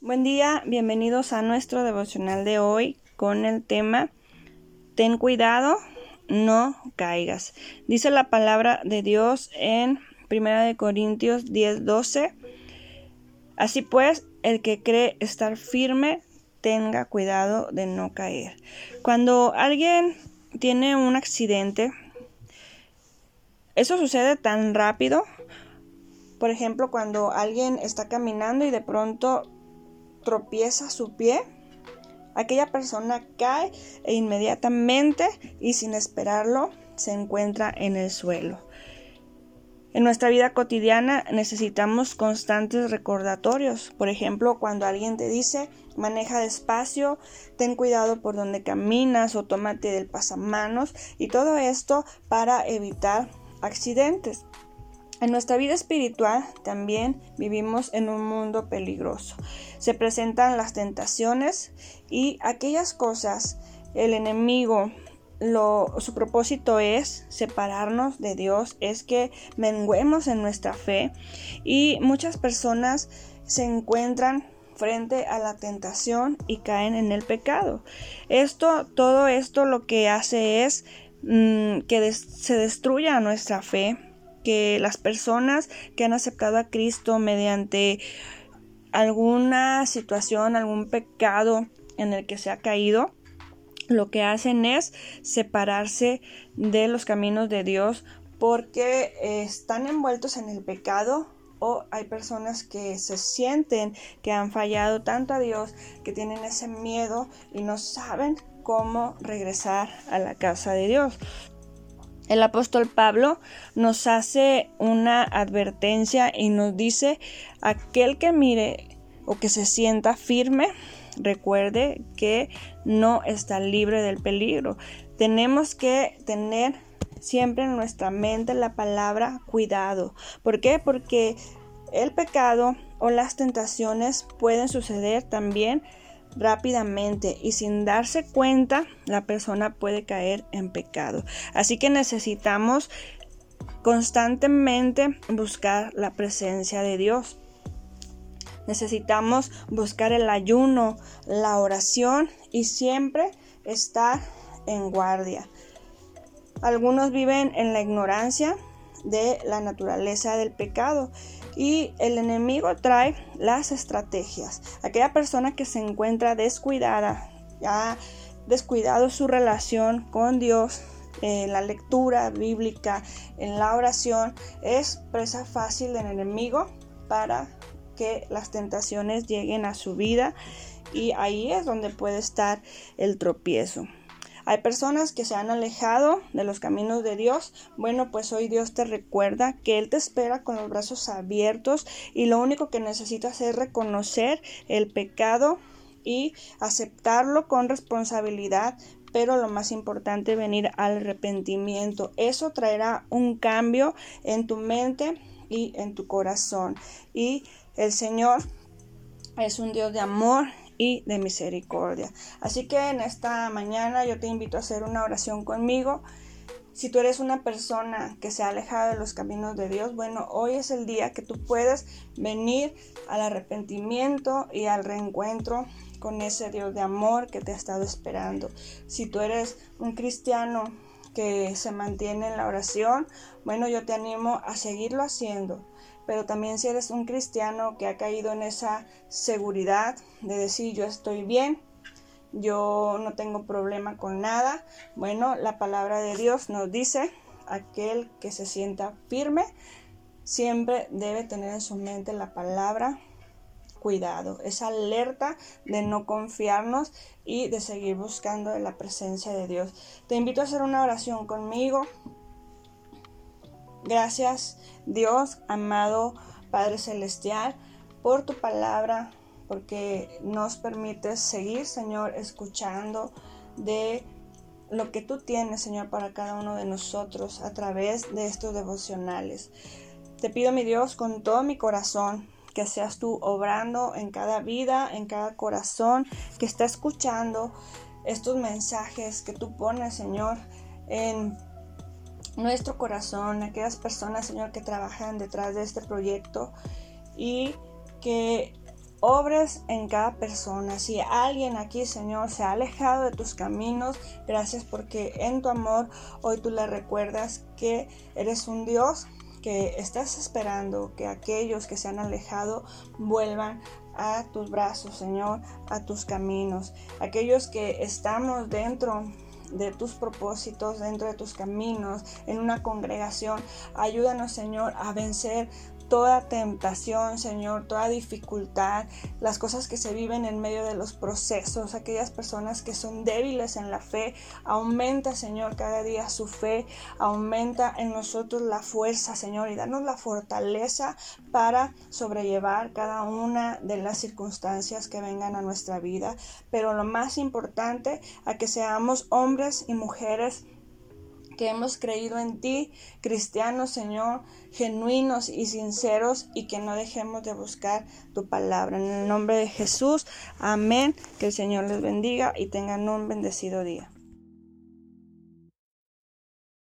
Buen día, bienvenidos a nuestro devocional de hoy con el tema Ten cuidado, no caigas. Dice la palabra de Dios en 1 Corintios 10, 12. Así pues, el que cree estar firme, tenga cuidado de no caer. Cuando alguien tiene un accidente, eso sucede tan rápido. Por ejemplo, cuando alguien está caminando y de pronto tropieza su pie, aquella persona cae e inmediatamente y sin esperarlo se encuentra en el suelo. En nuestra vida cotidiana necesitamos constantes recordatorios. Por ejemplo, cuando alguien te dice maneja despacio, ten cuidado por donde caminas o tómate del pasamanos y todo esto para evitar accidentes. En nuestra vida espiritual también vivimos en un mundo peligroso. Se presentan las tentaciones y aquellas cosas, el enemigo, lo, su propósito es separarnos de Dios, es que menguemos en nuestra fe y muchas personas se encuentran frente a la tentación y caen en el pecado. Esto, todo esto lo que hace es mm, que se destruya nuestra fe, que las personas que han aceptado a Cristo mediante alguna situación, algún pecado en el que se ha caído, lo que hacen es separarse de los caminos de Dios porque están envueltos en el pecado o hay personas que se sienten que han fallado tanto a Dios que tienen ese miedo y no saben cómo regresar a la casa de Dios. El apóstol Pablo nos hace una advertencia y nos dice, aquel que mire o que se sienta firme, recuerde que no está libre del peligro. Tenemos que tener siempre en nuestra mente la palabra cuidado. ¿Por qué? Porque el pecado o las tentaciones pueden suceder también rápidamente y sin darse cuenta la persona puede caer en pecado. Así que necesitamos constantemente buscar la presencia de Dios. Necesitamos buscar el ayuno, la oración y siempre estar en guardia. Algunos viven en la ignorancia de la naturaleza del pecado y el enemigo trae las estrategias. Aquella persona que se encuentra descuidada, ha descuidado su relación con Dios, en la lectura bíblica, en la oración, es presa fácil del enemigo para que las tentaciones lleguen a su vida y ahí es donde puede estar el tropiezo. Hay personas que se han alejado de los caminos de Dios. Bueno, pues hoy Dios te recuerda que Él te espera con los brazos abiertos y lo único que necesitas es reconocer el pecado y aceptarlo con responsabilidad, pero lo más importante, venir al arrepentimiento. Eso traerá un cambio en tu mente y en tu corazón. Y el Señor es un Dios de amor y de misericordia. Así que en esta mañana yo te invito a hacer una oración conmigo. Si tú eres una persona que se ha alejado de los caminos de Dios, bueno, hoy es el día que tú puedes venir al arrepentimiento y al reencuentro con ese Dios de amor que te ha estado esperando. Si tú eres un cristiano que se mantiene en la oración, bueno, yo te animo a seguirlo haciendo pero también si eres un cristiano que ha caído en esa seguridad de decir yo estoy bien, yo no tengo problema con nada, bueno, la palabra de Dios nos dice, aquel que se sienta firme siempre debe tener en su mente la palabra cuidado, esa alerta de no confiarnos y de seguir buscando la presencia de Dios. Te invito a hacer una oración conmigo. Gracias Dios, amado Padre Celestial, por tu palabra, porque nos permites seguir, Señor, escuchando de lo que tú tienes, Señor, para cada uno de nosotros a través de estos devocionales. Te pido, mi Dios, con todo mi corazón, que seas tú obrando en cada vida, en cada corazón que está escuchando estos mensajes que tú pones, Señor, en nuestro corazón, aquellas personas, Señor, que trabajan detrás de este proyecto y que obres en cada persona. Si alguien aquí, Señor, se ha alejado de tus caminos, gracias porque en tu amor hoy tú le recuerdas que eres un Dios que estás esperando que aquellos que se han alejado vuelvan a tus brazos, Señor, a tus caminos. Aquellos que estamos dentro de tus propósitos, dentro de tus caminos, en una congregación. Ayúdanos, Señor, a vencer toda tentación, Señor, toda dificultad, las cosas que se viven en medio de los procesos, aquellas personas que son débiles en la fe, aumenta, Señor, cada día su fe, aumenta en nosotros la fuerza, Señor, y danos la fortaleza para sobrellevar cada una de las circunstancias que vengan a nuestra vida, pero lo más importante, a que seamos hombres y mujeres que hemos creído en ti, cristianos, Señor, genuinos y sinceros, y que no dejemos de buscar tu palabra. En el nombre de Jesús, amén. Que el Señor les bendiga y tengan un bendecido día.